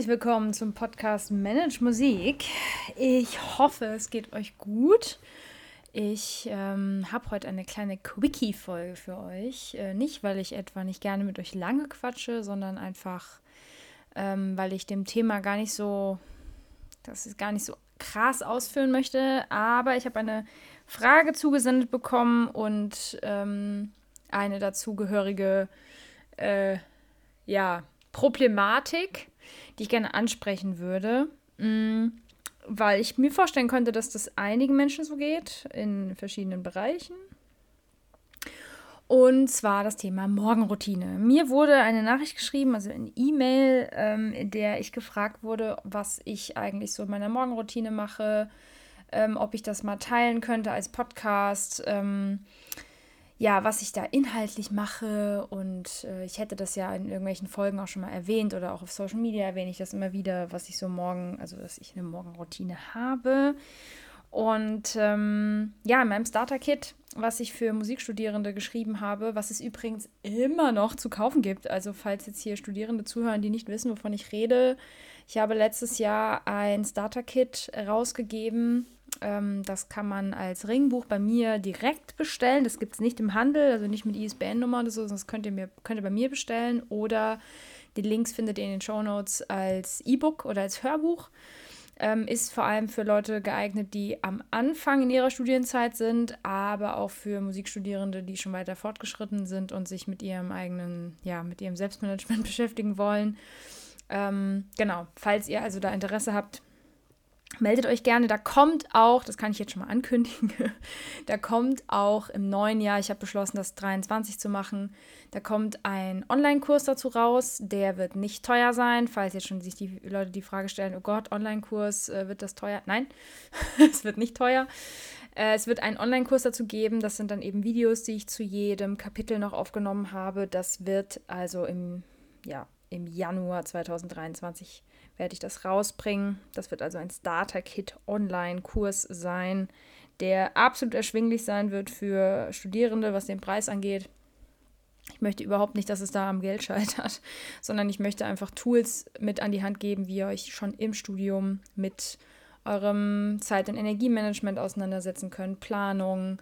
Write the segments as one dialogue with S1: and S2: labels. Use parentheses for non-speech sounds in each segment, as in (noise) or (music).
S1: Herzlich willkommen zum Podcast Manage Musik. Ich hoffe, es geht euch gut. Ich ähm, habe heute eine kleine Quickie-Folge für euch. Äh, nicht, weil ich etwa nicht gerne mit euch lange quatsche, sondern einfach, ähm, weil ich dem Thema gar nicht so, das ist gar nicht so krass ausführen möchte. Aber ich habe eine Frage zugesendet bekommen und ähm, eine dazugehörige, äh, ja, Problematik, die ich gerne ansprechen würde. Mm, weil ich mir vorstellen könnte, dass das einigen Menschen so geht, in verschiedenen Bereichen. Und zwar das Thema Morgenroutine. Mir wurde eine Nachricht geschrieben, also eine E-Mail, ähm, in der ich gefragt wurde, was ich eigentlich so in meiner Morgenroutine mache, ähm, ob ich das mal teilen könnte als Podcast. Ähm, ja, was ich da inhaltlich mache und äh, ich hätte das ja in irgendwelchen Folgen auch schon mal erwähnt oder auch auf Social Media erwähne ich das immer wieder, was ich so morgen, also dass ich eine Morgenroutine habe. Und ähm, ja, in meinem Starter-Kit, was ich für Musikstudierende geschrieben habe, was es übrigens immer noch zu kaufen gibt. Also falls jetzt hier Studierende zuhören, die nicht wissen, wovon ich rede. Ich habe letztes Jahr ein Starter-Kit rausgegeben ähm, das kann man als Ringbuch bei mir direkt bestellen. Das gibt es nicht im Handel, also nicht mit ISBN-Nummer oder so, das könnt ihr, mir, könnt ihr bei mir bestellen. Oder die Links findet ihr in den Show Notes als E-Book oder als Hörbuch. Ähm, ist vor allem für Leute geeignet, die am Anfang in ihrer Studienzeit sind, aber auch für Musikstudierende, die schon weiter fortgeschritten sind und sich mit ihrem eigenen, ja, mit ihrem Selbstmanagement (laughs) beschäftigen wollen. Ähm, genau, falls ihr also da Interesse habt, meldet euch gerne. Da kommt auch, das kann ich jetzt schon mal ankündigen, (laughs) da kommt auch im neuen Jahr, ich habe beschlossen, das 23 zu machen, da kommt ein Online-Kurs dazu raus. Der wird nicht teuer sein, falls jetzt schon sich die Leute die Frage stellen, oh Gott, Online-Kurs, äh, wird das teuer? Nein, (laughs) es wird nicht teuer. Äh, es wird einen Online-Kurs dazu geben. Das sind dann eben Videos, die ich zu jedem Kapitel noch aufgenommen habe. Das wird also im, ja, im Januar 2023 werde ich das rausbringen. Das wird also ein Starter-Kit-Online-Kurs sein, der absolut erschwinglich sein wird für Studierende, was den Preis angeht. Ich möchte überhaupt nicht, dass es da am Geld scheitert, (laughs) sondern ich möchte einfach Tools mit an die Hand geben, wie ihr euch schon im Studium mit eurem Zeit- und Energiemanagement auseinandersetzen könnt, Planung,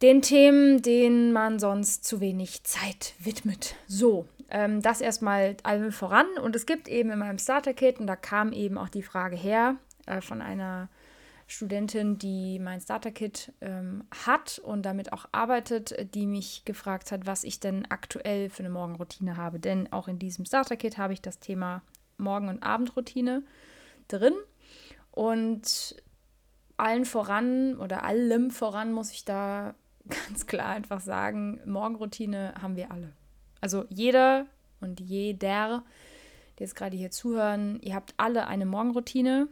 S1: den Themen, denen man sonst zu wenig Zeit widmet. So, ähm, das erstmal allem voran. Und es gibt eben in meinem Starter-Kit, und da kam eben auch die Frage her äh, von einer Studentin, die mein Starter-Kit ähm, hat und damit auch arbeitet, die mich gefragt hat, was ich denn aktuell für eine Morgenroutine habe. Denn auch in diesem Starter-Kit habe ich das Thema Morgen- und Abendroutine drin. Und allen voran oder allem voran muss ich da (laughs) ganz klar einfach sagen, Morgenroutine haben wir alle. Also jeder und jeder, die jetzt gerade hier zuhören, ihr habt alle eine Morgenroutine.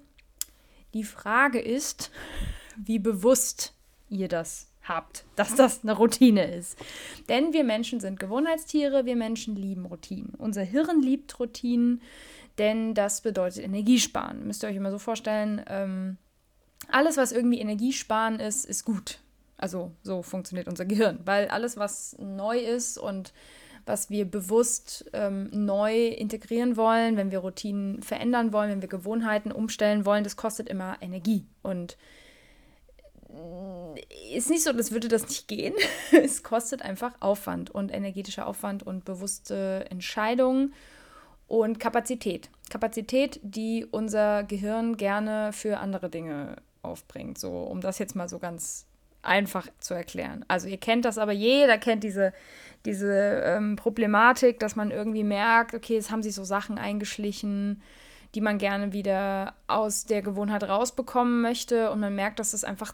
S1: Die Frage ist, (laughs) wie bewusst ihr das habt, dass das eine Routine ist. Denn wir Menschen sind Gewohnheitstiere, wir Menschen lieben Routinen. Unser Hirn liebt Routinen, denn das bedeutet Energiesparen. Müsst ihr euch immer so vorstellen, ähm, alles, was irgendwie Energiesparen ist, ist gut. Also so funktioniert unser Gehirn, weil alles, was neu ist und was wir bewusst ähm, neu integrieren wollen, wenn wir Routinen verändern wollen, wenn wir Gewohnheiten umstellen wollen, das kostet immer Energie. Und äh, ist nicht so, als würde das nicht gehen. (laughs) es kostet einfach Aufwand und energetischer Aufwand und bewusste Entscheidungen und Kapazität. Kapazität, die unser Gehirn gerne für andere Dinge aufbringt. So, um das jetzt mal so ganz einfach zu erklären. Also ihr kennt das aber, jeder kennt diese, diese ähm, Problematik, dass man irgendwie merkt, okay, es haben sich so Sachen eingeschlichen, die man gerne wieder aus der Gewohnheit rausbekommen möchte und man merkt, dass es einfach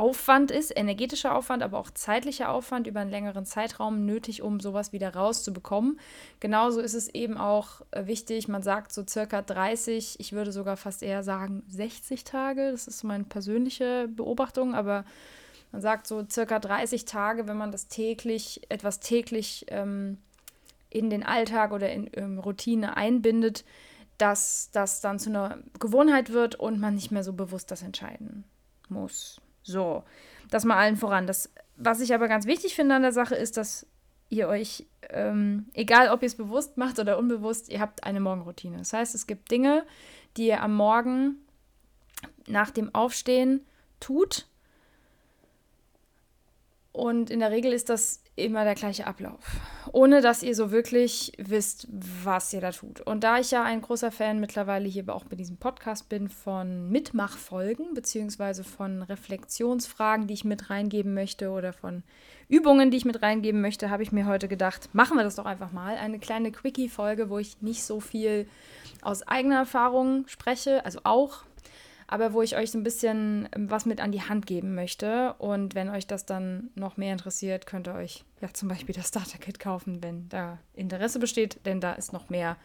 S1: Aufwand ist, energetischer Aufwand, aber auch zeitlicher Aufwand über einen längeren Zeitraum nötig, um sowas wieder rauszubekommen. Genauso ist es eben auch äh, wichtig, man sagt so circa 30, ich würde sogar fast eher sagen 60 Tage, das ist meine persönliche Beobachtung, aber man sagt so circa 30 Tage, wenn man das täglich, etwas täglich ähm, in den Alltag oder in, in Routine einbindet, dass das dann zu einer Gewohnheit wird und man nicht mehr so bewusst das entscheiden muss. So, das mal allen voran. Das, was ich aber ganz wichtig finde an der Sache ist, dass ihr euch, ähm, egal ob ihr es bewusst macht oder unbewusst, ihr habt eine Morgenroutine. Das heißt, es gibt Dinge, die ihr am Morgen nach dem Aufstehen tut. Und in der Regel ist das immer der gleiche Ablauf, ohne dass ihr so wirklich wisst, was ihr da tut. Und da ich ja ein großer Fan mittlerweile hier auch bei diesem Podcast bin von Mitmachfolgen, beziehungsweise von Reflexionsfragen, die ich mit reingeben möchte oder von Übungen, die ich mit reingeben möchte, habe ich mir heute gedacht, machen wir das doch einfach mal. Eine kleine Quickie-Folge, wo ich nicht so viel aus eigener Erfahrung spreche, also auch, aber wo ich euch so ein bisschen ähm, was mit an die Hand geben möchte. Und wenn euch das dann noch mehr interessiert, könnt ihr euch ja zum Beispiel das Starter-Kit kaufen, wenn da Interesse besteht, denn da ist noch mehr,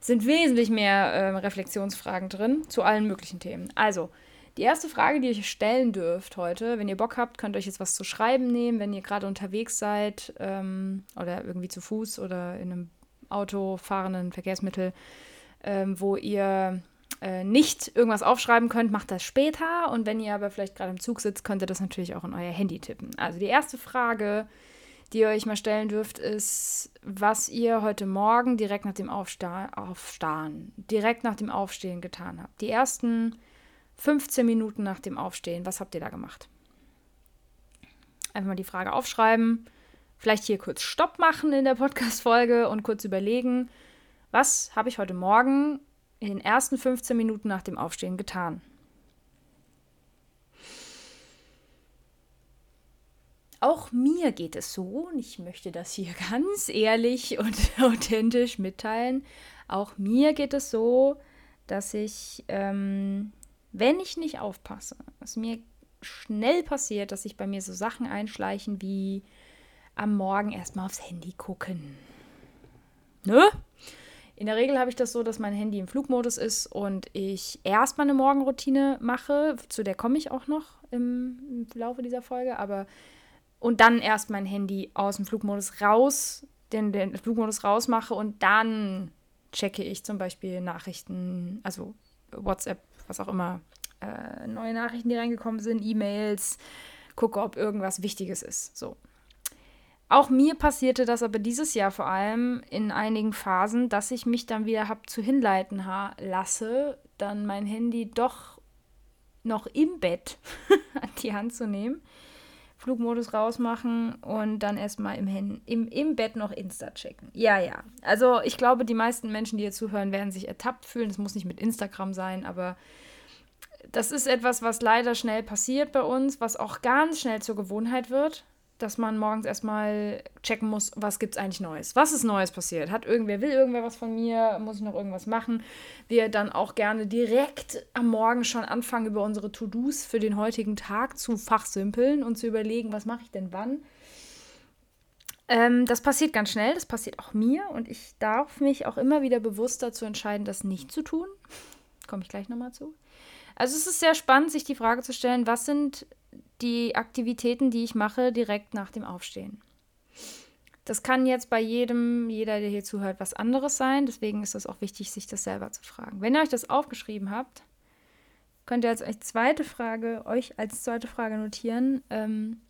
S1: sind wesentlich mehr äh, Reflexionsfragen drin zu allen möglichen Themen. Also, die erste Frage, die ihr euch stellen dürft heute, wenn ihr Bock habt, könnt ihr euch jetzt was zu schreiben nehmen, wenn ihr gerade unterwegs seid ähm, oder irgendwie zu Fuß oder in einem Auto fahrenden Verkehrsmittel, ähm, wo ihr äh, nicht irgendwas aufschreiben könnt, macht das später. Und wenn ihr aber vielleicht gerade im Zug sitzt, könnt ihr das natürlich auch in euer Handy tippen. Also die erste Frage, die ihr euch mal stellen dürft, ist, was ihr heute Morgen direkt nach dem Aufsta Aufstehen, direkt nach dem Aufstehen getan habt. Die ersten 15 Minuten nach dem Aufstehen, was habt ihr da gemacht? Einfach mal die Frage aufschreiben, vielleicht hier kurz Stopp machen in der Podcast-Folge und kurz überlegen, was habe ich heute Morgen in den ersten 15 Minuten nach dem Aufstehen getan. Auch mir geht es so, und ich möchte das hier (laughs) ganz ehrlich und authentisch mitteilen, auch mir geht es so, dass ich, ähm, wenn ich nicht aufpasse, was mir schnell passiert, dass sich bei mir so Sachen einschleichen wie am Morgen erstmal aufs Handy gucken. Ne? In der Regel habe ich das so, dass mein Handy im Flugmodus ist und ich erstmal eine Morgenroutine mache. Zu der komme ich auch noch im, im Laufe dieser Folge, aber und dann erst mein Handy aus dem Flugmodus raus, den, den Flugmodus rausmache und dann checke ich zum Beispiel Nachrichten, also WhatsApp, was auch immer, äh, neue Nachrichten, die reingekommen sind, E-Mails, gucke, ob irgendwas Wichtiges ist. So. Auch mir passierte das aber dieses Jahr vor allem in einigen Phasen, dass ich mich dann wieder habe zu hinleiten lasse, dann mein Handy doch noch im Bett (laughs) an die Hand zu nehmen, Flugmodus rausmachen und dann erstmal im, im, im Bett noch Insta checken. Ja, ja. Also ich glaube, die meisten Menschen, die hier zuhören, werden sich ertappt fühlen. Es muss nicht mit Instagram sein, aber das ist etwas, was leider schnell passiert bei uns, was auch ganz schnell zur Gewohnheit wird dass man morgens erstmal checken muss, was gibt es eigentlich Neues? Was ist Neues passiert? Hat irgendwer, will irgendwer was von mir? Muss ich noch irgendwas machen? Wir dann auch gerne direkt am Morgen schon anfangen, über unsere To-Dos für den heutigen Tag zu fachsimpeln und zu überlegen, was mache ich denn wann? Ähm, das passiert ganz schnell, das passiert auch mir und ich darf mich auch immer wieder bewusst dazu entscheiden, das nicht zu tun. Komme ich gleich nochmal zu. Also es ist sehr spannend, sich die Frage zu stellen, was sind die Aktivitäten, die ich mache, direkt nach dem Aufstehen. Das kann jetzt bei jedem, jeder, der hier zuhört, was anderes sein. Deswegen ist es auch wichtig, sich das selber zu fragen. Wenn ihr euch das aufgeschrieben habt, könnt ihr als zweite Frage, euch als zweite Frage notieren, ähm,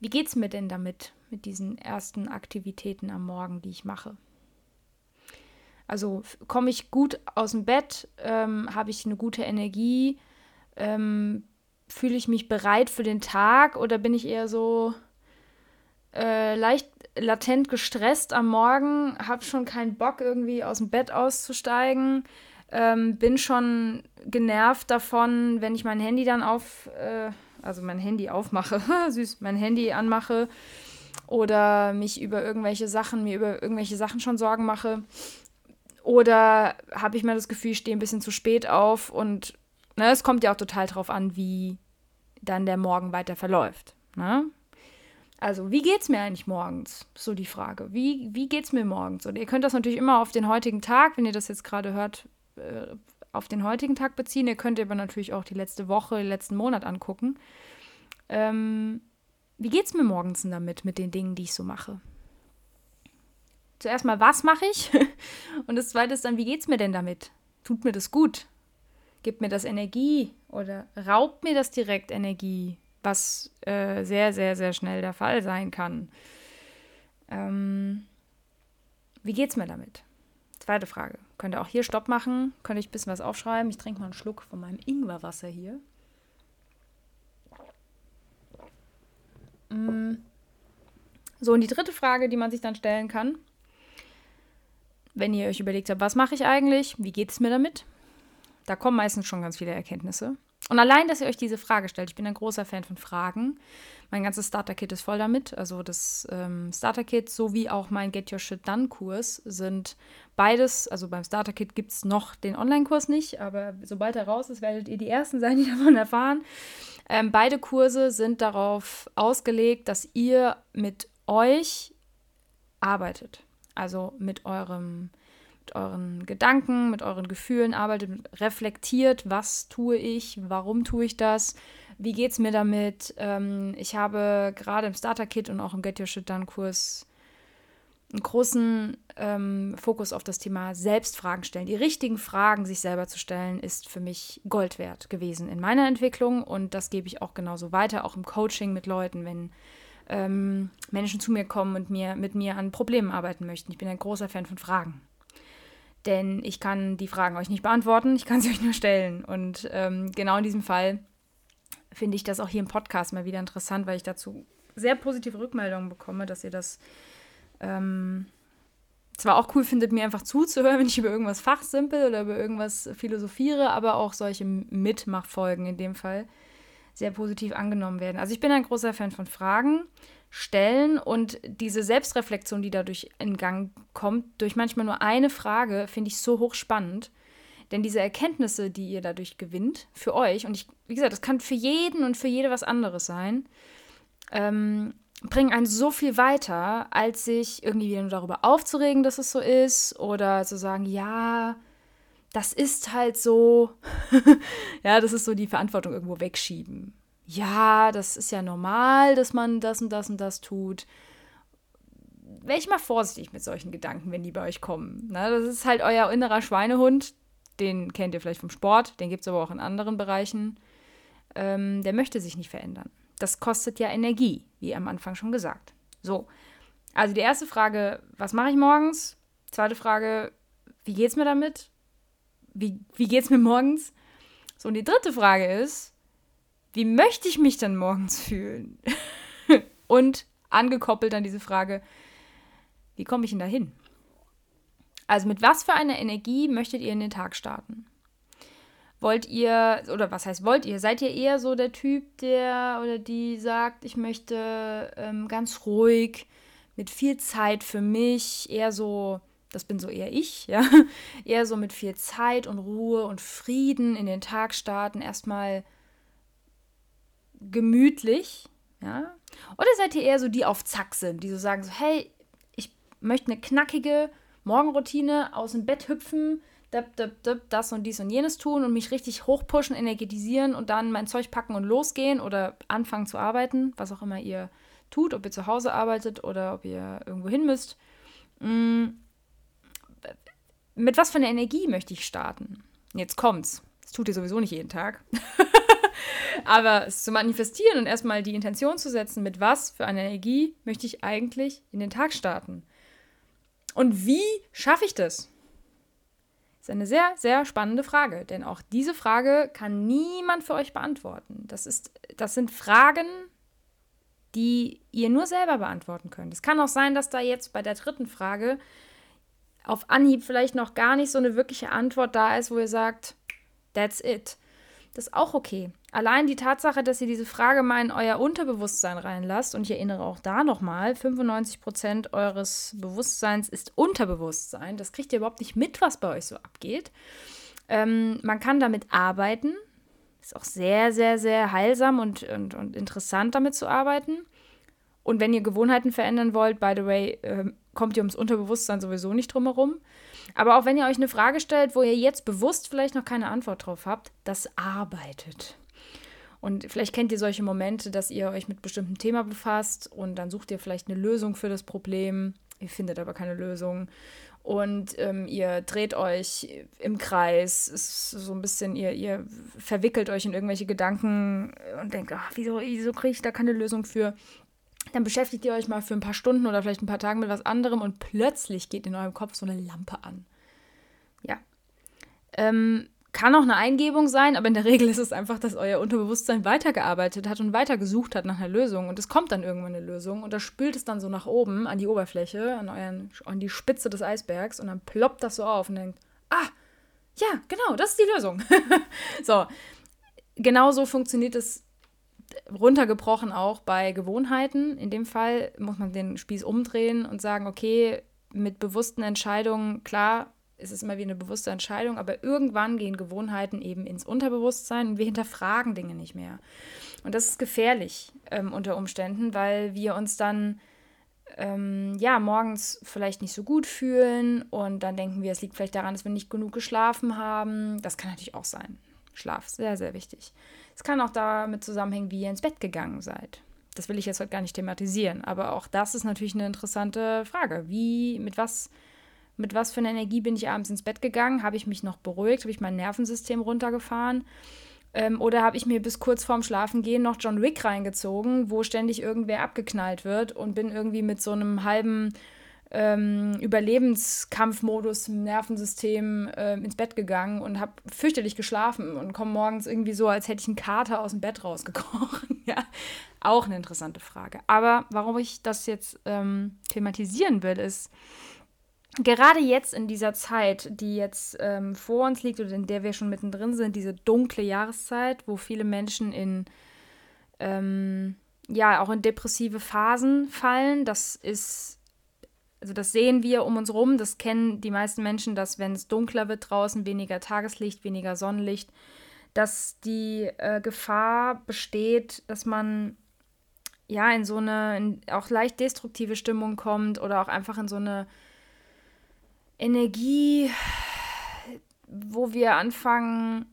S1: wie geht es mir denn damit, mit diesen ersten Aktivitäten am Morgen, die ich mache? Also komme ich gut aus dem Bett, ähm, habe ich eine gute Energie, ähm, fühle ich mich bereit für den Tag oder bin ich eher so äh, leicht latent gestresst am Morgen, habe schon keinen Bock irgendwie aus dem Bett auszusteigen, ähm, bin schon genervt davon, wenn ich mein Handy dann auf, äh, also mein Handy aufmache, (laughs) süß, mein Handy anmache oder mich über irgendwelche Sachen, mir über irgendwelche Sachen schon Sorgen mache. Oder habe ich mir das Gefühl, ich stehe ein bisschen zu spät auf und ne, es kommt ja auch total drauf an, wie dann der Morgen weiter verläuft. Ne? Also, wie geht es mir eigentlich morgens? So die Frage. Wie, wie es mir morgens? Und ihr könnt das natürlich immer auf den heutigen Tag, wenn ihr das jetzt gerade hört, äh, auf den heutigen Tag beziehen. Ihr könnt aber natürlich auch die letzte Woche, den letzten Monat angucken. Ähm, wie es mir morgens denn damit, mit den Dingen, die ich so mache? Zuerst mal, was mache ich? (laughs) Und das zweite ist dann, wie geht es mir denn damit? Tut mir das gut? Gibt mir das Energie oder raubt mir das direkt Energie, was äh, sehr, sehr, sehr schnell der Fall sein kann. Ähm, wie geht's mir damit? Zweite Frage. Könnt ihr auch hier Stopp machen? Könnt ihr ein bisschen was aufschreiben? Ich trinke mal einen Schluck von meinem Ingwerwasser hier. Mm. So, und die dritte Frage, die man sich dann stellen kann, wenn ihr euch überlegt habt, was mache ich eigentlich? Wie geht es mir damit? Da kommen meistens schon ganz viele Erkenntnisse. Und allein, dass ihr euch diese Frage stellt, ich bin ein großer Fan von Fragen. Mein ganzes Starter-Kit ist voll damit. Also das ähm, Starter-Kit sowie auch mein Get Your Shit Done-Kurs sind beides, also beim Starter-Kit gibt es noch den Online-Kurs nicht, aber sobald er raus ist, werdet ihr die Ersten sein, die (laughs) davon erfahren. Ähm, beide Kurse sind darauf ausgelegt, dass ihr mit euch arbeitet. Also mit eurem mit euren Gedanken, mit euren Gefühlen arbeitet, reflektiert, was tue ich, warum tue ich das, wie geht es mir damit. Ähm, ich habe gerade im Starter-Kit und auch im Get Your Shit Done Kurs einen großen ähm, Fokus auf das Thema Selbstfragen stellen. Die richtigen Fragen sich selber zu stellen, ist für mich Gold wert gewesen in meiner Entwicklung und das gebe ich auch genauso weiter, auch im Coaching mit Leuten, wenn ähm, Menschen zu mir kommen und mir, mit mir an Problemen arbeiten möchten. Ich bin ein großer Fan von Fragen denn ich kann die Fragen euch nicht beantworten, ich kann sie (laughs) euch nur stellen. Und ähm, genau in diesem Fall finde ich das auch hier im Podcast mal wieder interessant, weil ich dazu sehr positive Rückmeldungen bekomme, dass ihr das ähm, zwar auch cool findet, mir einfach zuzuhören, (laughs) wenn ich über irgendwas fachsimpel oder über irgendwas philosophiere, aber auch solche Mitmachfolgen in dem Fall sehr positiv angenommen werden. Also ich bin ein großer Fan von Fragen stellen und diese Selbstreflexion, die dadurch in Gang kommt, durch manchmal nur eine Frage, finde ich so hochspannend. Denn diese Erkenntnisse, die ihr dadurch gewinnt, für euch, und ich, wie gesagt, das kann für jeden und für jede was anderes sein, ähm, bringen einen so viel weiter, als sich irgendwie wieder nur darüber aufzuregen, dass es so ist, oder zu sagen, ja, das ist halt so. (laughs) ja, das ist so die Verantwortung irgendwo wegschieben ja, das ist ja normal, dass man das und das und das tut. Wäre ich mal vorsichtig mit solchen Gedanken, wenn die bei euch kommen. Ne? Das ist halt euer innerer Schweinehund. Den kennt ihr vielleicht vom Sport, den gibt es aber auch in anderen Bereichen. Ähm, der möchte sich nicht verändern. Das kostet ja Energie, wie am Anfang schon gesagt. So, also die erste Frage, was mache ich morgens? Zweite Frage, wie geht es mir damit? Wie, wie es mir morgens? So, und die dritte Frage ist, wie möchte ich mich dann morgens fühlen? (laughs) Und angekoppelt an diese Frage, wie komme ich denn da hin? Also mit was für einer Energie möchtet ihr in den Tag starten? Wollt ihr, oder was heißt wollt ihr? Seid ihr eher so der Typ, der oder die sagt, ich möchte ähm, ganz ruhig, mit viel Zeit für mich, eher so, das bin so eher ich, ja, (laughs) eher so mit viel Zeit und Ruhe und Frieden in den Tag starten, erstmal gemütlich, ja? Oder seid ihr eher so die auf Zack sind, die so sagen so, hey, ich möchte eine knackige Morgenroutine, aus dem Bett hüpfen, das und dies und jenes tun und mich richtig hochpushen, energetisieren und dann mein Zeug packen und losgehen oder anfangen zu arbeiten, was auch immer ihr tut, ob ihr zu Hause arbeitet oder ob ihr irgendwo hin müsst. Mm, mit was für einer Energie möchte ich starten? Jetzt kommt's. Das tut ihr sowieso nicht jeden Tag. (laughs) Aber es zu manifestieren und erstmal die Intention zu setzen, mit was für einer Energie möchte ich eigentlich in den Tag starten? Und wie schaffe ich das? Ist eine sehr, sehr spannende Frage, denn auch diese Frage kann niemand für euch beantworten. Das, ist, das sind Fragen, die ihr nur selber beantworten könnt. Es kann auch sein, dass da jetzt bei der dritten Frage auf Anhieb vielleicht noch gar nicht so eine wirkliche Antwort da ist, wo ihr sagt, that's it. Das ist auch okay. Allein die Tatsache, dass ihr diese Frage mal in euer Unterbewusstsein reinlasst, und ich erinnere auch da nochmal, 95% eures Bewusstseins ist Unterbewusstsein. Das kriegt ihr überhaupt nicht mit, was bei euch so abgeht. Ähm, man kann damit arbeiten. Ist auch sehr, sehr, sehr heilsam und, und, und interessant, damit zu arbeiten. Und wenn ihr Gewohnheiten verändern wollt, by the way, äh, kommt ihr ums Unterbewusstsein sowieso nicht drum herum. Aber auch wenn ihr euch eine Frage stellt, wo ihr jetzt bewusst vielleicht noch keine Antwort drauf habt, das arbeitet. Und vielleicht kennt ihr solche Momente, dass ihr euch mit bestimmtem Thema befasst und dann sucht ihr vielleicht eine Lösung für das Problem. Ihr findet aber keine Lösung. Und ähm, ihr dreht euch im Kreis. Ist so ein bisschen, ihr, ihr verwickelt euch in irgendwelche Gedanken und denkt, ach, wieso, wieso kriege ich da keine Lösung für? Dann beschäftigt ihr euch mal für ein paar Stunden oder vielleicht ein paar Tage mit was anderem und plötzlich geht in eurem Kopf so eine Lampe an. Ja. Ähm, kann auch eine Eingebung sein, aber in der (laughs) Regel ist es einfach, dass euer Unterbewusstsein weitergearbeitet hat und weitergesucht hat nach einer Lösung. Und es kommt dann irgendwann eine Lösung und das spült es dann so nach oben an die Oberfläche, an, euren, an die Spitze des Eisbergs und dann ploppt das so auf und denkt, ah, ja, genau, das ist die Lösung. (laughs) so, genau so funktioniert es runtergebrochen auch bei Gewohnheiten. In dem Fall muss man den Spieß umdrehen und sagen, okay, mit bewussten Entscheidungen, klar, ist es immer wie eine bewusste Entscheidung, aber irgendwann gehen Gewohnheiten eben ins Unterbewusstsein und wir hinterfragen Dinge nicht mehr. Und das ist gefährlich ähm, unter Umständen, weil wir uns dann ähm, ja morgens vielleicht nicht so gut fühlen und dann denken wir, es liegt vielleicht daran, dass wir nicht genug geschlafen haben. Das kann natürlich auch sein. Schlaf, sehr, sehr wichtig. Es kann auch damit zusammenhängen, wie ihr ins Bett gegangen seid. Das will ich jetzt heute gar nicht thematisieren, aber auch das ist natürlich eine interessante Frage. Wie, mit was mit was für einer Energie bin ich abends ins Bett gegangen? Habe ich mich noch beruhigt? Habe ich mein Nervensystem runtergefahren? Ähm, oder habe ich mir bis kurz vorm Schlafengehen noch John Wick reingezogen, wo ständig irgendwer abgeknallt wird und bin irgendwie mit so einem halben ähm, Überlebenskampfmodus im Nervensystem äh, ins Bett gegangen und habe fürchterlich geschlafen und komme morgens irgendwie so, als hätte ich einen Kater aus dem Bett rausgekrochen. (laughs) ja, auch eine interessante Frage. Aber warum ich das jetzt ähm, thematisieren will, ist, gerade jetzt in dieser Zeit, die jetzt ähm, vor uns liegt oder in der wir schon mittendrin sind, diese dunkle Jahreszeit, wo viele Menschen in ähm, ja auch in depressive Phasen fallen, das ist also das sehen wir um uns rum, das kennen die meisten Menschen, dass wenn es dunkler wird draußen, weniger Tageslicht, weniger Sonnenlicht, dass die äh, Gefahr besteht, dass man ja in so eine in auch leicht destruktive Stimmung kommt oder auch einfach in so eine Energie, wo wir anfangen,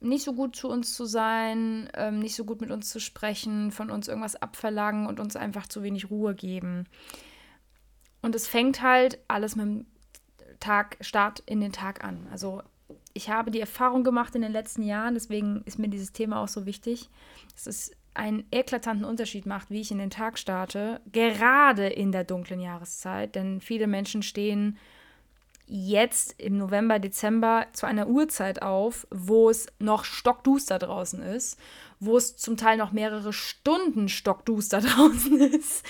S1: nicht so gut zu uns zu sein, ähm, nicht so gut mit uns zu sprechen, von uns irgendwas abverlangen und uns einfach zu wenig Ruhe geben. Und es fängt halt alles mit dem Tag, Start in den Tag an. Also ich habe die Erfahrung gemacht in den letzten Jahren, deswegen ist mir dieses Thema auch so wichtig, dass es einen eklatanten Unterschied macht, wie ich in den Tag starte, gerade in der dunklen Jahreszeit, denn viele Menschen stehen jetzt im November, Dezember zu einer Uhrzeit auf, wo es noch stockduster draußen ist, wo es zum Teil noch mehrere Stunden stockduster (laughs) draußen ist.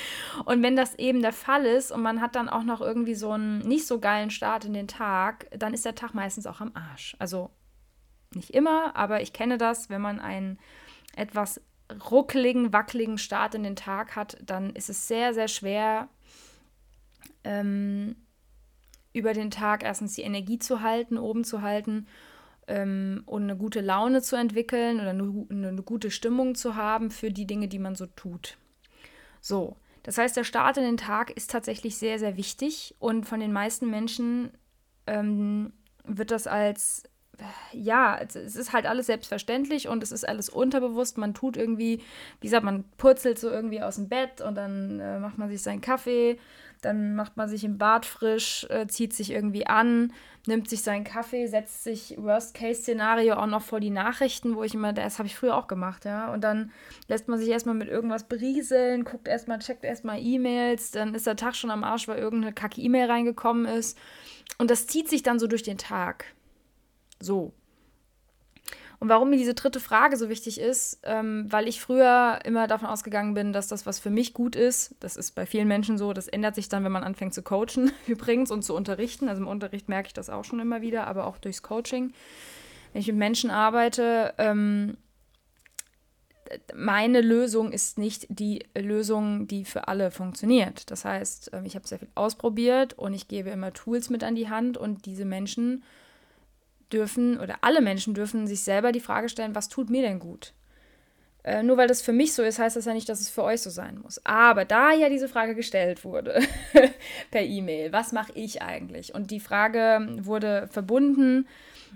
S1: Und wenn das eben der Fall ist und man hat dann auch noch irgendwie so einen nicht so geilen Start in den Tag, dann ist der Tag meistens auch am Arsch. Also nicht immer, aber ich kenne das, wenn man einen etwas ruckeligen, wackeligen Start in den Tag hat, dann ist es sehr, sehr schwer, ähm, über den Tag erstens die Energie zu halten, oben zu halten ähm, und eine gute Laune zu entwickeln oder eine, eine gute Stimmung zu haben für die Dinge, die man so tut. So, das heißt, der Start in den Tag ist tatsächlich sehr, sehr wichtig und von den meisten Menschen ähm, wird das als ja, es ist halt alles selbstverständlich und es ist alles unterbewusst. Man tut irgendwie, wie gesagt, man purzelt so irgendwie aus dem Bett und dann äh, macht man sich seinen Kaffee, dann macht man sich im Bad frisch, äh, zieht sich irgendwie an, nimmt sich seinen Kaffee, setzt sich Worst-Case-Szenario auch noch vor die Nachrichten, wo ich immer, das habe ich früher auch gemacht, ja. Und dann lässt man sich erstmal mit irgendwas berieseln, guckt erstmal, checkt erstmal E-Mails, dann ist der Tag schon am Arsch, weil irgendeine kacke E-Mail reingekommen ist. Und das zieht sich dann so durch den Tag. So. Und warum mir diese dritte Frage so wichtig ist, ähm, weil ich früher immer davon ausgegangen bin, dass das, was für mich gut ist, das ist bei vielen Menschen so, das ändert sich dann, wenn man anfängt zu coachen (laughs) übrigens und zu unterrichten. Also im Unterricht merke ich das auch schon immer wieder, aber auch durchs Coaching. Wenn ich mit Menschen arbeite, ähm, meine Lösung ist nicht die Lösung, die für alle funktioniert. Das heißt, ähm, ich habe sehr viel ausprobiert und ich gebe immer Tools mit an die Hand und diese Menschen dürfen oder alle Menschen dürfen sich selber die Frage stellen, was tut mir denn gut? Äh, nur weil das für mich so ist, heißt das ja nicht, dass es für euch so sein muss. Aber da ja diese Frage gestellt wurde (laughs) per E-Mail, was mache ich eigentlich? Und die Frage wurde verbunden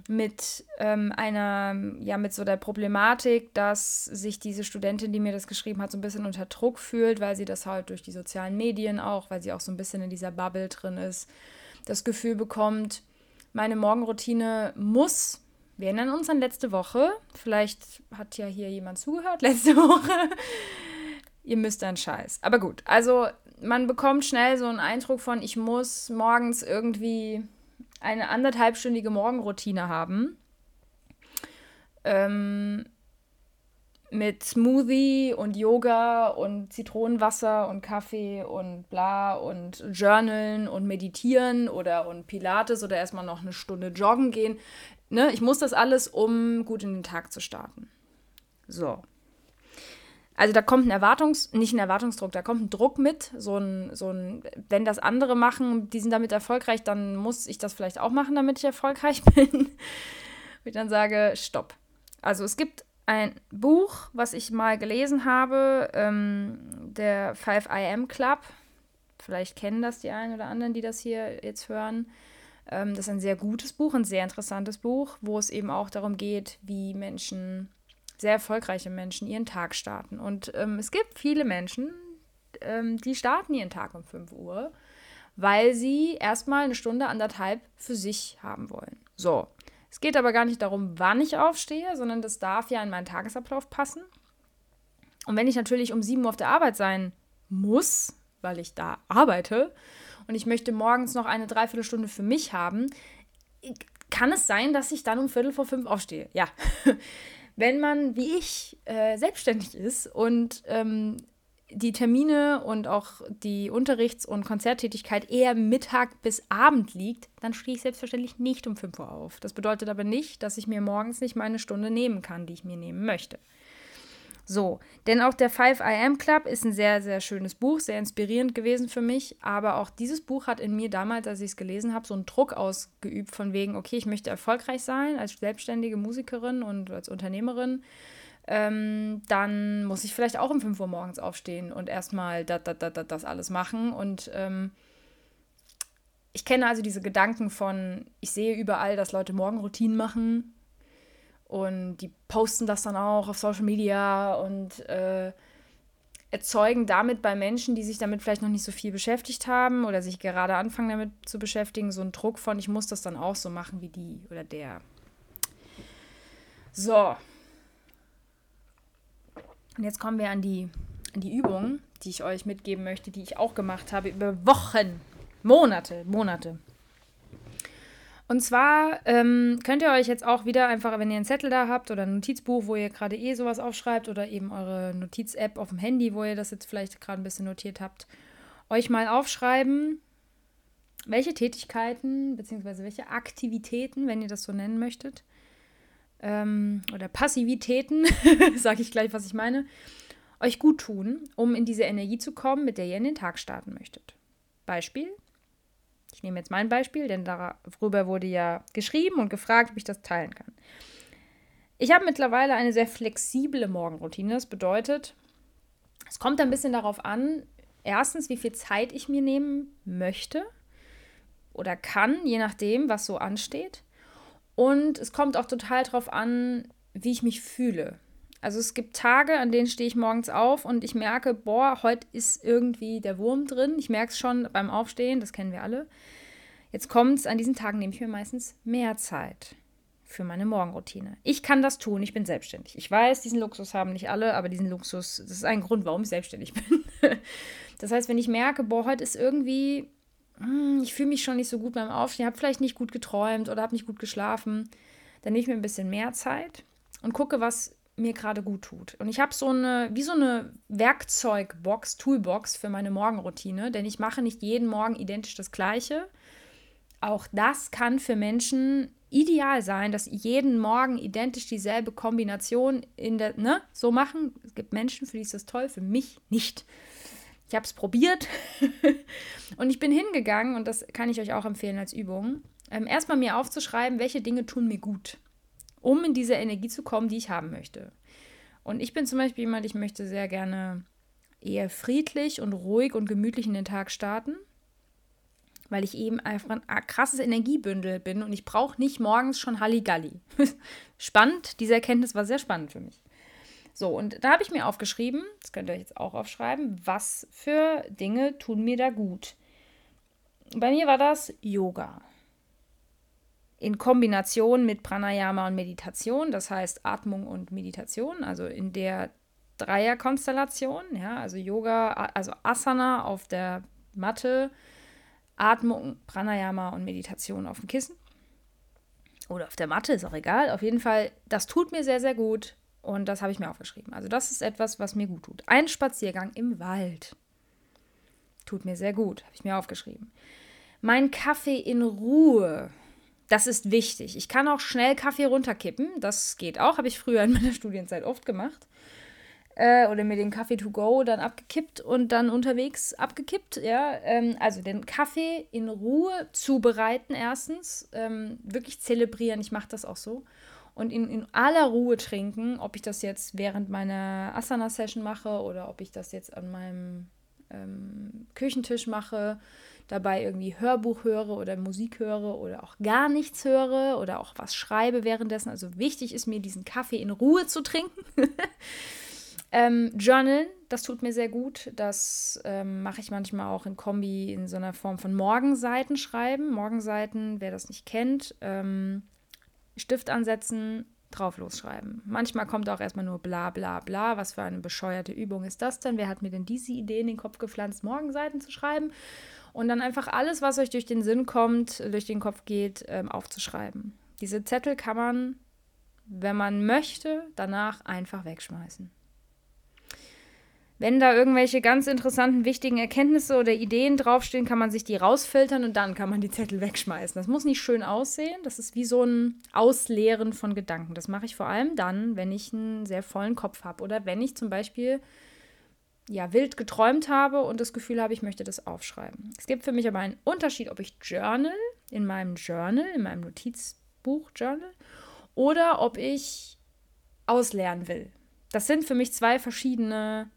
S1: mit ähm, einer, ja, mit so der Problematik, dass sich diese Studentin, die mir das geschrieben hat, so ein bisschen unter Druck fühlt, weil sie das halt durch die sozialen Medien auch, weil sie auch so ein bisschen in dieser Bubble drin ist, das Gefühl bekommt, meine Morgenroutine muss, wir erinnern uns an letzte Woche, vielleicht hat ja hier jemand zugehört, (laughs) letzte Woche. ihr müsst einen Scheiß. Aber gut, also man bekommt schnell so einen Eindruck von, ich muss morgens irgendwie eine anderthalbstündige Morgenroutine haben. Ähm, mit Smoothie und Yoga und Zitronenwasser und Kaffee und bla und Journalen und Meditieren oder und Pilates oder erstmal noch eine Stunde joggen gehen. Ne? Ich muss das alles, um gut in den Tag zu starten. So. Also da kommt ein Erwartungs-, nicht ein Erwartungsdruck, da kommt ein Druck mit. So ein, so ein, wenn das andere machen, die sind damit erfolgreich, dann muss ich das vielleicht auch machen, damit ich erfolgreich (laughs) bin. Und ich dann sage, stopp. Also es gibt ein Buch, was ich mal gelesen habe, ähm, der 5IM Club. Vielleicht kennen das die einen oder anderen, die das hier jetzt hören. Ähm, das ist ein sehr gutes Buch, ein sehr interessantes Buch, wo es eben auch darum geht, wie Menschen sehr erfolgreiche Menschen ihren Tag starten. Und ähm, es gibt viele Menschen, ähm, die starten ihren Tag um 5 Uhr, weil sie erstmal eine Stunde, anderthalb für sich haben wollen. So. Es geht aber gar nicht darum, wann ich aufstehe, sondern das darf ja in meinen Tagesablauf passen. Und wenn ich natürlich um 7 Uhr auf der Arbeit sein muss, weil ich da arbeite und ich möchte morgens noch eine Dreiviertelstunde für mich haben, kann es sein, dass ich dann um Viertel vor fünf aufstehe. Ja. (laughs) wenn man wie ich äh, selbstständig ist und ähm, die Termine und auch die Unterrichts- und Konzerttätigkeit eher Mittag bis Abend liegt, dann stehe ich selbstverständlich nicht um 5 Uhr auf. Das bedeutet aber nicht, dass ich mir morgens nicht meine Stunde nehmen kann, die ich mir nehmen möchte. So, denn auch der 5 IM Club ist ein sehr, sehr schönes Buch, sehr inspirierend gewesen für mich. Aber auch dieses Buch hat in mir damals, als ich es gelesen habe, so einen Druck ausgeübt von wegen, okay, ich möchte erfolgreich sein als selbstständige Musikerin und als Unternehmerin. Ähm, dann muss ich vielleicht auch um 5 Uhr morgens aufstehen und erstmal das, das, das, das alles machen. Und ähm, ich kenne also diese Gedanken von, ich sehe überall, dass Leute Morgenroutinen machen und die posten das dann auch auf Social Media und äh, erzeugen damit bei Menschen, die sich damit vielleicht noch nicht so viel beschäftigt haben oder sich gerade anfangen damit zu beschäftigen, so einen Druck von, ich muss das dann auch so machen wie die oder der. So. Und jetzt kommen wir an die, an die Übung, die ich euch mitgeben möchte, die ich auch gemacht habe über Wochen, Monate, Monate. Und zwar ähm, könnt ihr euch jetzt auch wieder einfach, wenn ihr einen Zettel da habt oder ein Notizbuch, wo ihr gerade eh sowas aufschreibt oder eben eure Notiz-App auf dem Handy, wo ihr das jetzt vielleicht gerade ein bisschen notiert habt, euch mal aufschreiben, welche Tätigkeiten bzw. welche Aktivitäten, wenn ihr das so nennen möchtet, ähm, oder Passivitäten, (laughs) sage ich gleich, was ich meine, euch gut tun, um in diese Energie zu kommen, mit der ihr in den Tag starten möchtet. Beispiel, ich nehme jetzt mein Beispiel, denn darüber wurde ja geschrieben und gefragt, ob ich das teilen kann. Ich habe mittlerweile eine sehr flexible Morgenroutine. Das bedeutet, es kommt ein bisschen darauf an, erstens, wie viel Zeit ich mir nehmen möchte oder kann, je nachdem, was so ansteht. Und es kommt auch total darauf an, wie ich mich fühle. Also es gibt Tage, an denen stehe ich morgens auf und ich merke, boah, heute ist irgendwie der Wurm drin. Ich merke es schon beim Aufstehen, das kennen wir alle. Jetzt kommt es, an diesen Tagen nehme ich mir meistens mehr Zeit für meine Morgenroutine. Ich kann das tun, ich bin selbstständig. Ich weiß, diesen Luxus haben nicht alle, aber diesen Luxus, das ist ein Grund, warum ich selbstständig (laughs) bin. das heißt, wenn ich merke, boah, heute ist irgendwie, ich fühle mich schon nicht so gut beim Aufstehen, habe vielleicht nicht gut geträumt oder habe nicht gut geschlafen, dann nehme ich mir ein bisschen mehr Zeit und gucke, was mir gerade gut tut. Und ich habe so eine, wie so eine Werkzeugbox, Toolbox für meine Morgenroutine, denn ich mache nicht jeden Morgen identisch das Gleiche. Auch das kann für Menschen ideal sein, dass jeden Morgen identisch dieselbe Kombination in der, ne, so machen. Es gibt Menschen, für die ist das toll, für mich nicht. Ich habe es probiert (laughs) und ich bin hingegangen, und das kann ich euch auch empfehlen als Übung, ähm, erstmal mir aufzuschreiben, welche Dinge tun mir gut um in diese Energie zu kommen, die ich haben möchte. Und ich bin zum Beispiel jemand, ich möchte sehr gerne eher friedlich und ruhig und gemütlich in den Tag starten, weil ich eben einfach ein krasses Energiebündel bin und ich brauche nicht morgens schon Halligalli. (laughs) spannend, diese Erkenntnis war sehr spannend für mich. So, und da habe ich mir aufgeschrieben, das könnt ihr euch jetzt auch aufschreiben, was für Dinge tun mir da gut. Bei mir war das Yoga in Kombination mit Pranayama und Meditation, das heißt Atmung und Meditation, also in der Dreierkonstellation, ja, also Yoga, also Asana auf der Matte, Atmung, Pranayama und Meditation auf dem Kissen. Oder auf der Matte, ist auch egal. Auf jeden Fall, das tut mir sehr, sehr gut. Und das habe ich mir aufgeschrieben. Also, das ist etwas, was mir gut tut. Ein Spaziergang im Wald. Tut mir sehr gut, habe ich mir aufgeschrieben. Mein Kaffee in Ruhe. Das ist wichtig. Ich kann auch schnell Kaffee runterkippen. Das geht auch. Habe ich früher in meiner (laughs) Studienzeit oft gemacht. Äh, oder mir den Kaffee to go dann abgekippt und dann unterwegs abgekippt. Ja, ähm, also den Kaffee in Ruhe zubereiten erstens. Ähm, wirklich zelebrieren. Ich mache das auch so und in, in aller Ruhe trinken, ob ich das jetzt während meiner Asana-Session mache oder ob ich das jetzt an meinem ähm, Küchentisch mache, dabei irgendwie Hörbuch höre oder Musik höre oder auch gar nichts höre oder auch was schreibe währenddessen. Also wichtig ist mir, diesen Kaffee in Ruhe zu trinken. (laughs) ähm, Journalen, das tut mir sehr gut. Das ähm, mache ich manchmal auch in Kombi in so einer Form von Morgenseiten schreiben. Morgenseiten, wer das nicht kennt, ähm, Stift ansetzen, drauf losschreiben. Manchmal kommt auch erstmal nur bla bla bla. Was für eine bescheuerte Übung ist das denn? Wer hat mir denn diese Idee in den Kopf gepflanzt, Morgenseiten zu schreiben? Und dann einfach alles, was euch durch den Sinn kommt, durch den Kopf geht, ähm, aufzuschreiben. Diese Zettel kann man, wenn man möchte, danach einfach wegschmeißen. Wenn da irgendwelche ganz interessanten, wichtigen Erkenntnisse oder Ideen draufstehen, kann man sich die rausfiltern und dann kann man die Zettel wegschmeißen. Das muss nicht schön aussehen. Das ist wie so ein Ausleeren von Gedanken. Das mache ich vor allem dann, wenn ich einen sehr vollen Kopf habe oder wenn ich zum Beispiel ja, wild geträumt habe und das Gefühl habe, ich möchte das aufschreiben. Es gibt für mich aber einen Unterschied, ob ich journal in meinem Journal, in meinem Notizbuch Journal oder ob ich auslernen will. Das sind für mich zwei verschiedene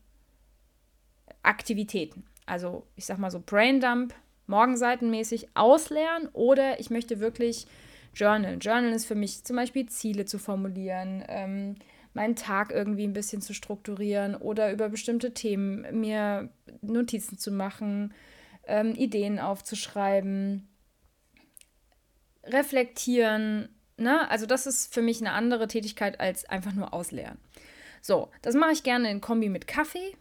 S1: Aktivitäten. Also ich sag mal so Braindump, morgenseitenmäßig ausleeren oder ich möchte wirklich Journal. Journal ist für mich zum Beispiel Ziele zu formulieren, ähm, meinen Tag irgendwie ein bisschen zu strukturieren oder über bestimmte Themen mir Notizen zu machen, ähm, Ideen aufzuschreiben, reflektieren. Ne? Also das ist für mich eine andere Tätigkeit als einfach nur ausleeren. So, das mache ich gerne in Kombi mit Kaffee.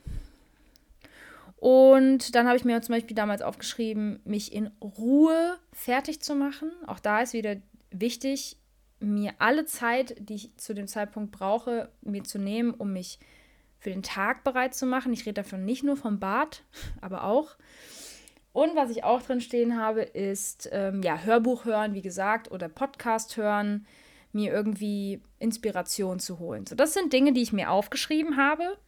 S1: Und dann habe ich mir zum Beispiel damals aufgeschrieben, mich in Ruhe fertig zu machen. Auch da ist wieder wichtig, mir alle Zeit, die ich zu dem Zeitpunkt brauche, mir zu nehmen, um mich für den Tag bereit zu machen. Ich rede davon nicht nur vom Bad, (laughs) aber auch. Und was ich auch drin stehen habe, ist ähm, ja Hörbuch hören, wie gesagt, oder Podcast hören, mir irgendwie Inspiration zu holen. So, das sind Dinge, die ich mir aufgeschrieben habe.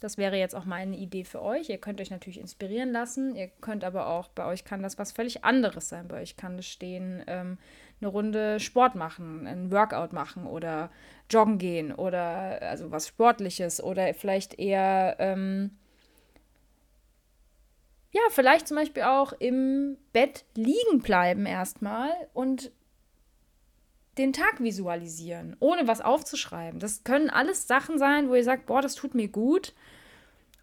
S1: Das wäre jetzt auch meine Idee für euch. Ihr könnt euch natürlich inspirieren lassen. Ihr könnt aber auch, bei euch kann das was völlig anderes sein. Bei euch kann es stehen, ähm, eine Runde Sport machen, ein Workout machen oder joggen gehen oder also was Sportliches oder vielleicht eher, ähm, ja, vielleicht zum Beispiel auch im Bett liegen bleiben erstmal und den Tag visualisieren, ohne was aufzuschreiben. Das können alles Sachen sein, wo ihr sagt, boah, das tut mir gut.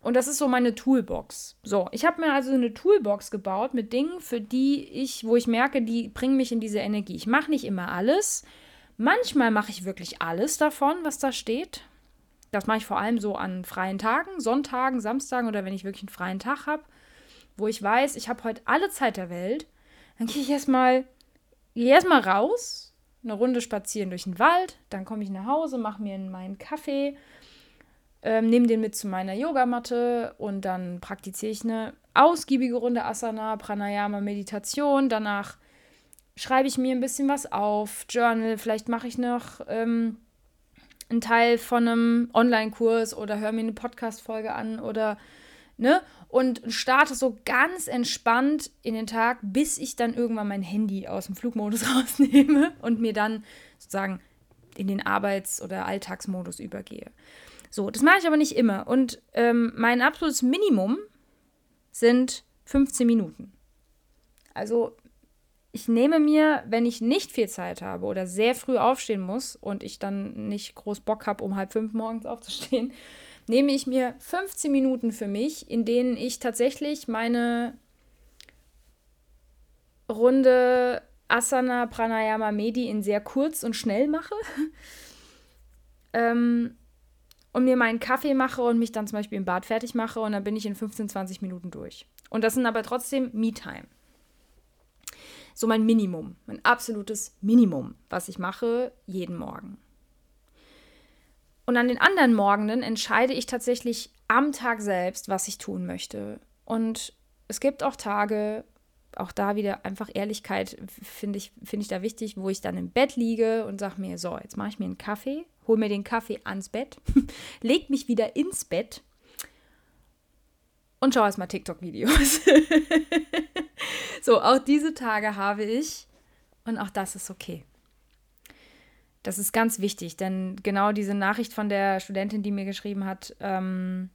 S1: Und das ist so meine Toolbox. So, ich habe mir also eine Toolbox gebaut mit Dingen, für die ich, wo ich merke, die bringen mich in diese Energie. Ich mache nicht immer alles. Manchmal mache ich wirklich alles davon, was da steht. Das mache ich vor allem so an freien Tagen, Sonntagen, Samstagen oder wenn ich wirklich einen freien Tag habe, wo ich weiß, ich habe heute alle Zeit der Welt. Dann gehe ich erstmal erstmal raus, eine Runde spazieren durch den Wald, dann komme ich nach Hause, mache mir meinen Kaffee, ähm, nehme den mit zu meiner Yogamatte und dann praktiziere ich eine ausgiebige Runde Asana, Pranayama, Meditation. Danach schreibe ich mir ein bisschen was auf, Journal, vielleicht mache ich noch ähm, einen Teil von einem Online-Kurs oder höre mir eine Podcast-Folge an oder ne? Und starte so ganz entspannt in den Tag, bis ich dann irgendwann mein Handy aus dem Flugmodus (laughs) rausnehme und mir dann sozusagen in den Arbeits- oder Alltagsmodus übergehe. So, das mache ich aber nicht immer. Und ähm, mein absolutes Minimum sind 15 Minuten. Also ich nehme mir, wenn ich nicht viel Zeit habe oder sehr früh aufstehen muss und ich dann nicht groß Bock habe, um halb fünf morgens aufzustehen, nehme ich mir 15 Minuten für mich, in denen ich tatsächlich meine Runde Asana Pranayama Medi in sehr kurz und schnell mache. (laughs) ähm, und mir meinen Kaffee mache und mich dann zum Beispiel im Bad fertig mache und dann bin ich in 15, 20 Minuten durch. Und das sind aber trotzdem Me-Time. So mein Minimum, mein absolutes Minimum, was ich mache jeden Morgen. Und an den anderen Morgenen entscheide ich tatsächlich am Tag selbst, was ich tun möchte. Und es gibt auch Tage, auch da wieder einfach Ehrlichkeit finde ich, find ich da wichtig, wo ich dann im Bett liege und sage mir, so, jetzt mache ich mir einen Kaffee, hole mir den Kaffee ans Bett, (laughs) leg mich wieder ins Bett und schaue erstmal TikTok-Videos. (laughs) so, auch diese Tage habe ich und auch das ist okay. Das ist ganz wichtig, denn genau diese Nachricht von der Studentin, die mir geschrieben hat, ähm,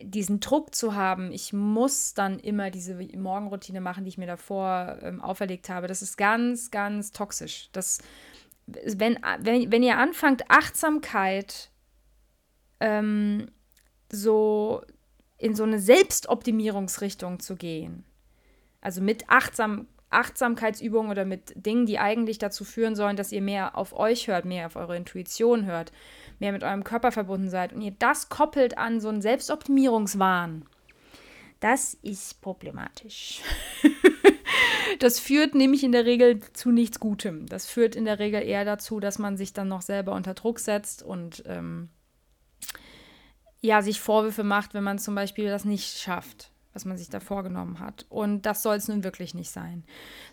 S1: diesen Druck zu haben, ich muss dann immer diese Morgenroutine machen, die ich mir davor ähm, auferlegt habe, das ist ganz, ganz toxisch. Das, wenn, wenn, wenn ihr anfangt, Achtsamkeit ähm, so in so eine Selbstoptimierungsrichtung zu gehen, also mit Achtsam, Achtsamkeitsübungen oder mit Dingen, die eigentlich dazu führen sollen, dass ihr mehr auf euch hört, mehr auf eure Intuition hört, mehr mit eurem Körper verbunden seid und ihr das koppelt an so einen Selbstoptimierungswahn, das ist problematisch. (laughs) das führt nämlich in der Regel zu nichts Gutem. Das führt in der Regel eher dazu, dass man sich dann noch selber unter Druck setzt und ähm, ja, sich Vorwürfe macht, wenn man zum Beispiel das nicht schafft was man sich da vorgenommen hat. Und das soll es nun wirklich nicht sein.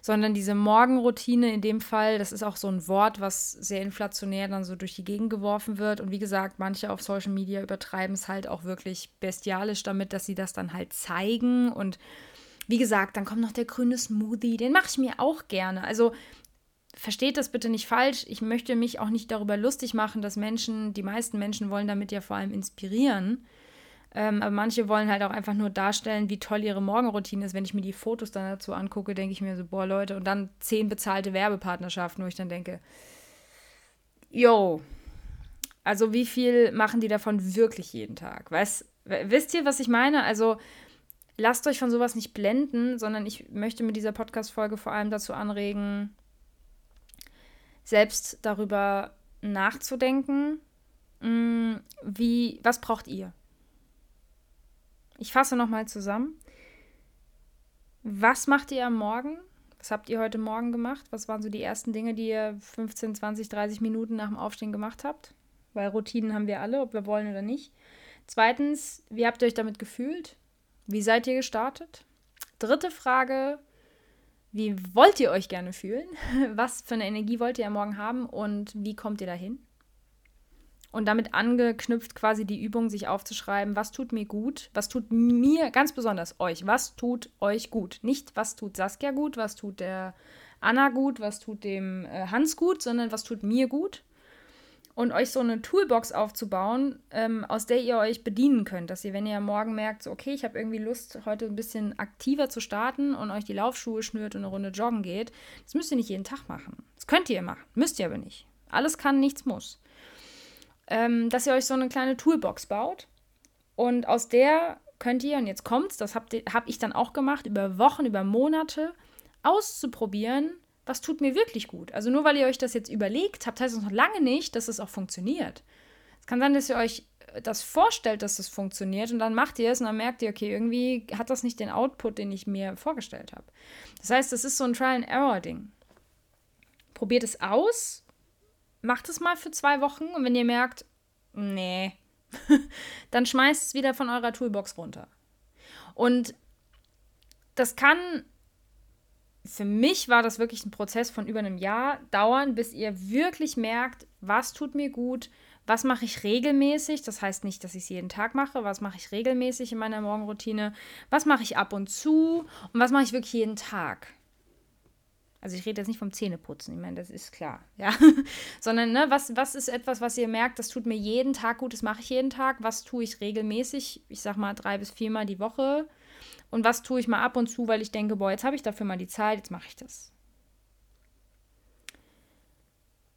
S1: Sondern diese Morgenroutine in dem Fall, das ist auch so ein Wort, was sehr inflationär dann so durch die Gegend geworfen wird. Und wie gesagt, manche auf Social Media übertreiben es halt auch wirklich bestialisch damit, dass sie das dann halt zeigen. Und wie gesagt, dann kommt noch der grüne Smoothie, den mache ich mir auch gerne. Also versteht das bitte nicht falsch. Ich möchte mich auch nicht darüber lustig machen, dass Menschen, die meisten Menschen wollen damit ja vor allem inspirieren. Ähm, aber manche wollen halt auch einfach nur darstellen, wie toll ihre Morgenroutine ist. Wenn ich mir die Fotos dann dazu angucke, denke ich mir so, boah, Leute, und dann zehn bezahlte Werbepartnerschaften, wo ich dann denke, yo, also wie viel machen die davon wirklich jeden Tag? Weißt, wisst ihr, was ich meine? Also lasst euch von sowas nicht blenden, sondern ich möchte mit dieser Podcast-Folge vor allem dazu anregen, selbst darüber nachzudenken, mm, wie, was braucht ihr? Ich fasse nochmal zusammen. Was macht ihr am Morgen? Was habt ihr heute Morgen gemacht? Was waren so die ersten Dinge, die ihr 15, 20, 30 Minuten nach dem Aufstehen gemacht habt? Weil Routinen haben wir alle, ob wir wollen oder nicht. Zweitens, wie habt ihr euch damit gefühlt? Wie seid ihr gestartet? Dritte Frage, wie wollt ihr euch gerne fühlen? (laughs) Was für eine Energie wollt ihr am Morgen haben und wie kommt ihr dahin? Und damit angeknüpft quasi die Übung, sich aufzuschreiben, was tut mir gut, was tut mir ganz besonders euch, was tut euch gut. Nicht, was tut Saskia gut, was tut der Anna gut, was tut dem äh, Hans gut, sondern was tut mir gut. Und euch so eine Toolbox aufzubauen, ähm, aus der ihr euch bedienen könnt. Dass ihr, wenn ihr morgen merkt, so, okay, ich habe irgendwie Lust, heute ein bisschen aktiver zu starten und euch die Laufschuhe schnürt und eine Runde joggen geht, das müsst ihr nicht jeden Tag machen. Das könnt ihr machen, müsst ihr aber nicht. Alles kann, nichts muss ähm, dass ihr euch so eine kleine Toolbox baut. Und aus der könnt ihr, und jetzt kommt's, das habe hab ich dann auch gemacht, über Wochen, über Monate auszuprobieren, was tut mir wirklich gut. Also nur weil ihr euch das jetzt überlegt habt, heißt es noch lange nicht, dass es auch funktioniert. Es kann sein, dass ihr euch das vorstellt, dass es funktioniert und dann macht ihr es und dann merkt ihr, okay, irgendwie hat das nicht den Output, den ich mir vorgestellt habe. Das heißt, das ist so ein Trial-and-Error-Ding. Probiert es aus macht es mal für zwei Wochen und wenn ihr merkt, nee, (laughs) dann schmeißt es wieder von eurer Toolbox runter. Und das kann, für mich war das wirklich ein Prozess von über einem Jahr dauern, bis ihr wirklich merkt, was tut mir gut, was mache ich regelmäßig. Das heißt nicht, dass ich es jeden Tag mache, was mache ich regelmäßig in meiner Morgenroutine, was mache ich ab und zu und was mache ich wirklich jeden Tag. Also ich rede jetzt nicht vom Zähneputzen, ich meine, das ist klar, (laughs) ja. Sondern, ne, was, was ist etwas, was ihr merkt, das tut mir jeden Tag gut, das mache ich jeden Tag, was tue ich regelmäßig, ich sag mal drei bis viermal die Woche und was tue ich mal ab und zu, weil ich denke, boah, jetzt habe ich dafür mal die Zeit, jetzt mache ich das.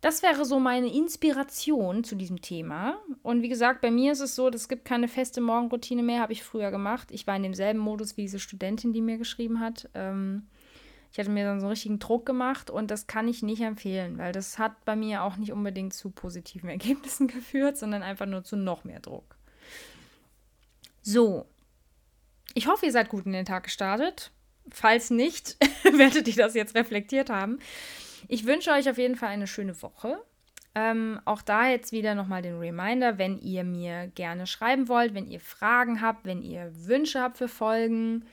S1: Das wäre so meine Inspiration zu diesem Thema. Und wie gesagt, bei mir ist es so, es gibt keine feste Morgenroutine mehr, habe ich früher gemacht. Ich war in demselben Modus wie diese Studentin, die mir geschrieben hat. Ähm, Ich hatte mir dann so einen richtigen Druck gemacht und das kann ich nicht empfehlen, weil das hat bei mir auch nicht unbedingt zu positiven (laughs) Ergebnissen geführt, sondern einfach nur zu noch mehr Druck. So. Ich hoffe, ihr seid gut in den Tag gestartet. Falls nicht, (laughs) werdet ihr das jetzt reflektiert haben. Ich wünsche euch auf jeden Fall eine schöne Woche. Ähm, auch da jetzt wieder nochmal den Reminder, wenn ihr mir gerne schreiben wollt, wenn ihr Fragen habt, wenn ihr Wünsche habt für Folgen,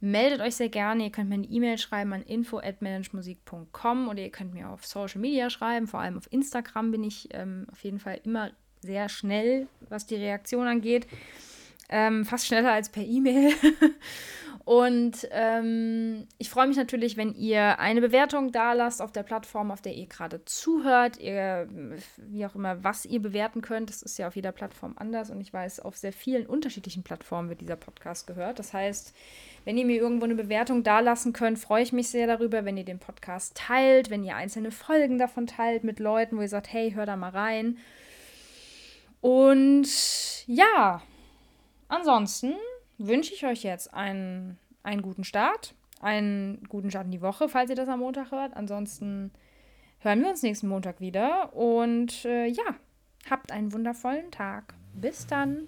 S1: meldet euch sehr gerne. Ihr könnt mir eine E-Mail schreiben an info@managemusik.com oder ihr könnt mir auf Social Media schreiben. Vor allem auf Instagram bin ich ähm, auf jeden Fall immer sehr schnell, was die Reaktion angeht. Ähm, fast schneller als per E-Mail. (laughs) Und ähm, ich freue mich natürlich, wenn ihr eine Bewertung da lasst auf der Plattform, auf der ihr gerade zuhört. Ihr, wie auch immer, was ihr bewerten könnt. Das ist ja auf jeder Plattform anders. Und ich weiß, auf sehr vielen unterschiedlichen Plattformen wird dieser Podcast gehört. Das heißt, wenn ihr mir irgendwo eine Bewertung da lassen könnt, freue ich mich sehr darüber, wenn ihr den Podcast teilt, wenn ihr einzelne Folgen davon teilt mit Leuten, wo ihr sagt, hey, hör da mal rein. Und ja, ansonsten wünsche ich euch jetzt einen, einen guten Start, einen guten Start in die Woche, falls ihr das am Montag hört. Ansonsten hören wir uns nächsten Montag wieder und äh, ja, habt einen wundervollen Tag. Bis dann.